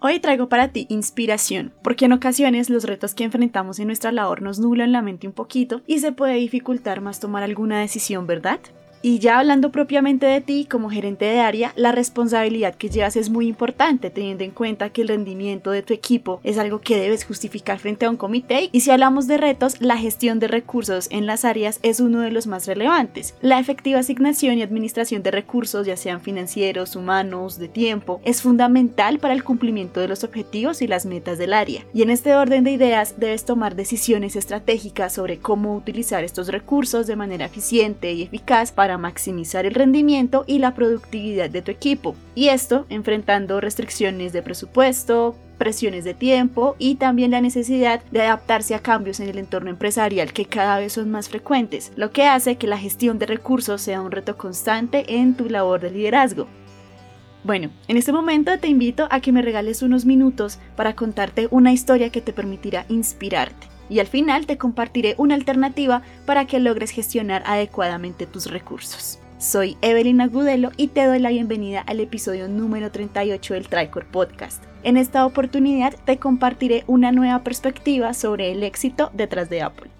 Hoy traigo para ti inspiración, porque en ocasiones los retos que enfrentamos en nuestra labor nos nublan la mente un poquito y se puede dificultar más tomar alguna decisión, ¿verdad? Y ya hablando propiamente de ti como gerente de área, la responsabilidad que llevas es muy importante, teniendo en cuenta que el rendimiento de tu equipo es algo que debes justificar frente a un comité. Y si hablamos de retos, la gestión de recursos en las áreas es uno de los más relevantes. La efectiva asignación y administración de recursos, ya sean financieros, humanos, de tiempo, es fundamental para el cumplimiento de los objetivos y las metas del área. Y en este orden de ideas debes tomar decisiones estratégicas sobre cómo utilizar estos recursos de manera eficiente y eficaz para para maximizar el rendimiento y la productividad de tu equipo. Y esto enfrentando restricciones de presupuesto, presiones de tiempo y también la necesidad de adaptarse a cambios en el entorno empresarial que cada vez son más frecuentes, lo que hace que la gestión de recursos sea un reto constante en tu labor de liderazgo. Bueno, en este momento te invito a que me regales unos minutos para contarte una historia que te permitirá inspirarte y al final te compartiré una alternativa para que logres gestionar adecuadamente tus recursos. Soy Evelyn Agudelo y te doy la bienvenida al episodio número 38 del Tricor Podcast. En esta oportunidad te compartiré una nueva perspectiva sobre el éxito detrás de Apple.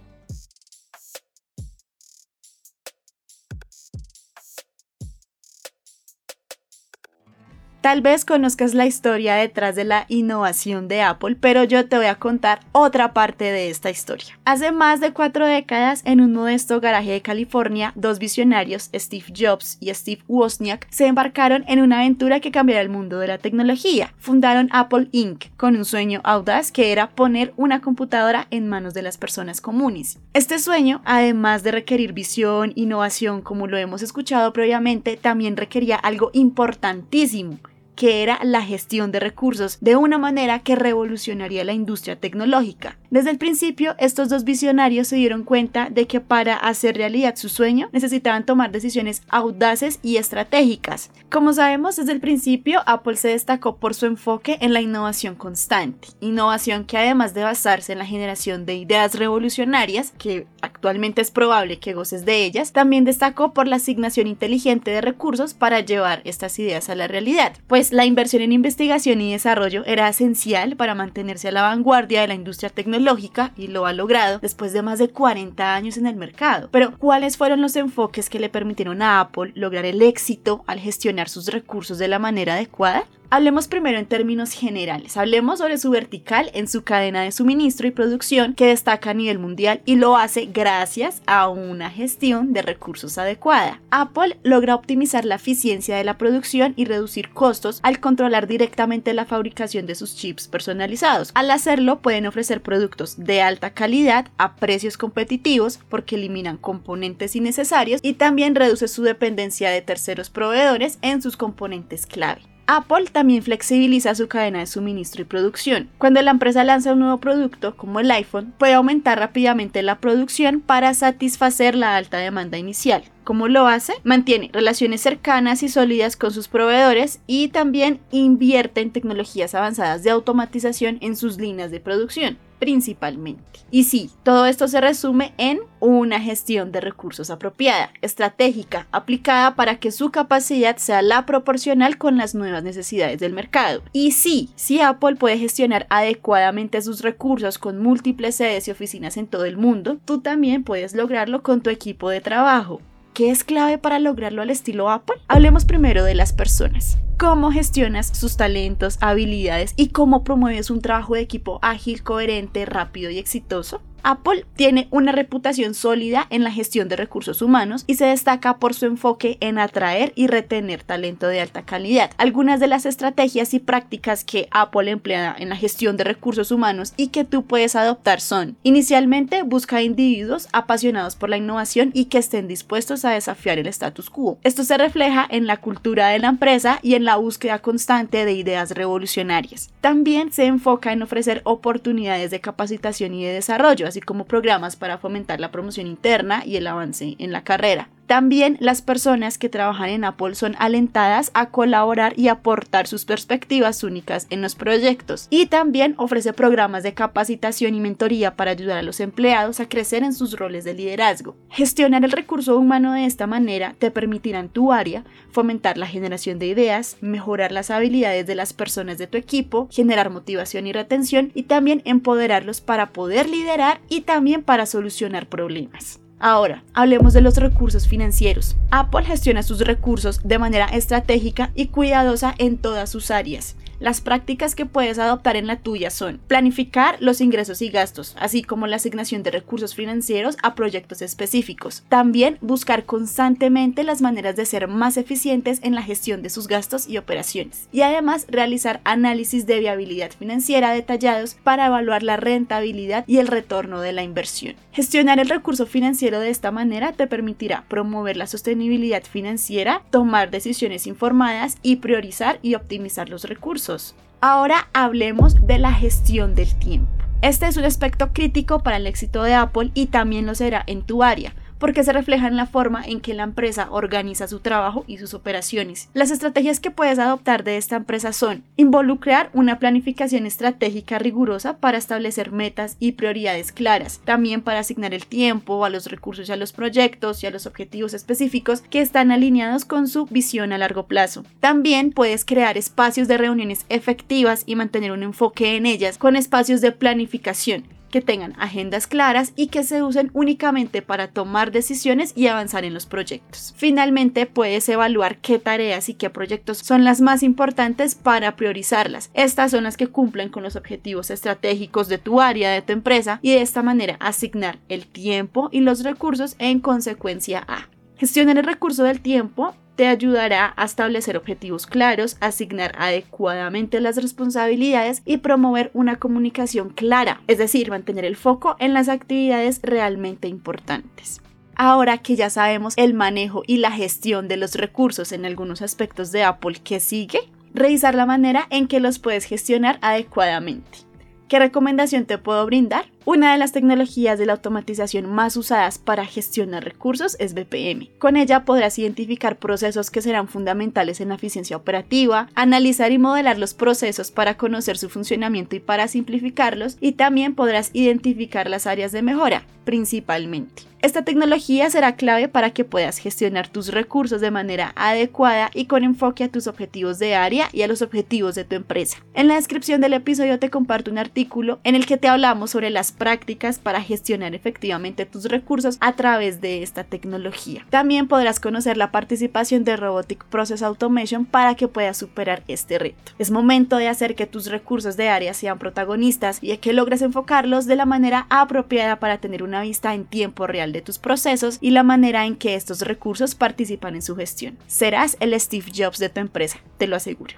Tal vez conozcas la historia detrás de la innovación de Apple, pero yo te voy a contar otra parte de esta historia. Hace más de cuatro décadas, en un modesto garaje de California, dos visionarios, Steve Jobs y Steve Wozniak, se embarcaron en una aventura que cambiará el mundo de la tecnología. Fundaron Apple Inc. con un sueño audaz que era poner una computadora en manos de las personas comunes. Este sueño, además de requerir visión, innovación, como lo hemos escuchado previamente, también requería algo importantísimo que era la gestión de recursos de una manera que revolucionaría la industria tecnológica. Desde el principio, estos dos visionarios se dieron cuenta de que para hacer realidad su sueño necesitaban tomar decisiones audaces y estratégicas. Como sabemos, desde el principio Apple se destacó por su enfoque en la innovación constante, innovación que además de basarse en la generación de ideas revolucionarias, que actualmente es probable que goces de ellas, también destacó por la asignación inteligente de recursos para llevar estas ideas a la realidad, pues la inversión en investigación y desarrollo era esencial para mantenerse a la vanguardia de la industria tecnológica lógica y lo ha logrado después de más de 40 años en el mercado. Pero, ¿cuáles fueron los enfoques que le permitieron a Apple lograr el éxito al gestionar sus recursos de la manera adecuada? Hablemos primero en términos generales. Hablemos sobre su vertical en su cadena de suministro y producción que destaca a nivel mundial y lo hace gracias a una gestión de recursos adecuada. Apple logra optimizar la eficiencia de la producción y reducir costos al controlar directamente la fabricación de sus chips personalizados. Al hacerlo pueden ofrecer productos de alta calidad a precios competitivos porque eliminan componentes innecesarios y también reduce su dependencia de terceros proveedores en sus componentes clave. Apple también flexibiliza su cadena de suministro y producción. Cuando la empresa lanza un nuevo producto, como el iPhone, puede aumentar rápidamente la producción para satisfacer la alta demanda inicial. ¿Cómo lo hace? Mantiene relaciones cercanas y sólidas con sus proveedores y también invierte en tecnologías avanzadas de automatización en sus líneas de producción principalmente. Y sí, todo esto se resume en una gestión de recursos apropiada, estratégica, aplicada para que su capacidad sea la proporcional con las nuevas necesidades del mercado. Y sí, si Apple puede gestionar adecuadamente sus recursos con múltiples sedes y oficinas en todo el mundo, tú también puedes lograrlo con tu equipo de trabajo. ¿Qué es clave para lograrlo al estilo Apple? Hablemos primero de las personas cómo gestionas sus talentos, habilidades y cómo promueves un trabajo de equipo ágil, coherente, rápido y exitoso. Apple tiene una reputación sólida en la gestión de recursos humanos y se destaca por su enfoque en atraer y retener talento de alta calidad. Algunas de las estrategias y prácticas que Apple emplea en la gestión de recursos humanos y que tú puedes adoptar son, inicialmente busca individuos apasionados por la innovación y que estén dispuestos a desafiar el status quo. Esto se refleja en la cultura de la empresa y en la búsqueda constante de ideas revolucionarias. También se enfoca en ofrecer oportunidades de capacitación y de desarrollo, así como programas para fomentar la promoción interna y el avance en la carrera. También las personas que trabajan en Apple son alentadas a colaborar y aportar sus perspectivas únicas en los proyectos. Y también ofrece programas de capacitación y mentoría para ayudar a los empleados a crecer en sus roles de liderazgo. Gestionar el recurso humano de esta manera te permitirá en tu área fomentar la generación de ideas, mejorar las habilidades de las personas de tu equipo, generar motivación y retención y también empoderarlos para poder liderar y también para solucionar problemas. Ahora, hablemos de los recursos financieros. Apple gestiona sus recursos de manera estratégica y cuidadosa en todas sus áreas. Las prácticas que puedes adoptar en la tuya son planificar los ingresos y gastos, así como la asignación de recursos financieros a proyectos específicos. También buscar constantemente las maneras de ser más eficientes en la gestión de sus gastos y operaciones. Y además realizar análisis de viabilidad financiera detallados para evaluar la rentabilidad y el retorno de la inversión. Gestionar el recurso financiero de esta manera te permitirá promover la sostenibilidad financiera, tomar decisiones informadas y priorizar y optimizar los recursos Ahora hablemos de la gestión del tiempo. Este es un aspecto crítico para el éxito de Apple y también lo será en tu área porque se refleja en la forma en que la empresa organiza su trabajo y sus operaciones. Las estrategias que puedes adoptar de esta empresa son involucrar una planificación estratégica rigurosa para establecer metas y prioridades claras, también para asignar el tiempo a los recursos y a los proyectos y a los objetivos específicos que están alineados con su visión a largo plazo. También puedes crear espacios de reuniones efectivas y mantener un enfoque en ellas con espacios de planificación que tengan agendas claras y que se usen únicamente para tomar decisiones y avanzar en los proyectos. Finalmente, puedes evaluar qué tareas y qué proyectos son las más importantes para priorizarlas. Estas son las que cumplen con los objetivos estratégicos de tu área, de tu empresa y de esta manera asignar el tiempo y los recursos en consecuencia a. Gestionar el recurso del tiempo te ayudará a establecer objetivos claros, asignar adecuadamente las responsabilidades y promover una comunicación clara, es decir, mantener el foco en las actividades realmente importantes. Ahora que ya sabemos el manejo y la gestión de los recursos en algunos aspectos de Apple, ¿qué sigue? Revisar la manera en que los puedes gestionar adecuadamente. ¿Qué recomendación te puedo brindar? Una de las tecnologías de la automatización más usadas para gestionar recursos es BPM. Con ella podrás identificar procesos que serán fundamentales en la eficiencia operativa, analizar y modelar los procesos para conocer su funcionamiento y para simplificarlos, y también podrás identificar las áreas de mejora, principalmente. Esta tecnología será clave para que puedas gestionar tus recursos de manera adecuada y con enfoque a tus objetivos de área y a los objetivos de tu empresa. En la descripción del episodio te comparto un artículo en el que te hablamos sobre las prácticas para gestionar efectivamente tus recursos a través de esta tecnología. También podrás conocer la participación de Robotic Process Automation para que puedas superar este reto. Es momento de hacer que tus recursos de área sean protagonistas y de que logres enfocarlos de la manera apropiada para tener una vista en tiempo real de tus procesos y la manera en que estos recursos participan en su gestión. Serás el Steve Jobs de tu empresa, te lo aseguro.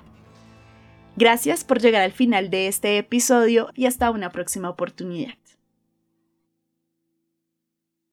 Gracias por llegar al final de este episodio y hasta una próxima oportunidad.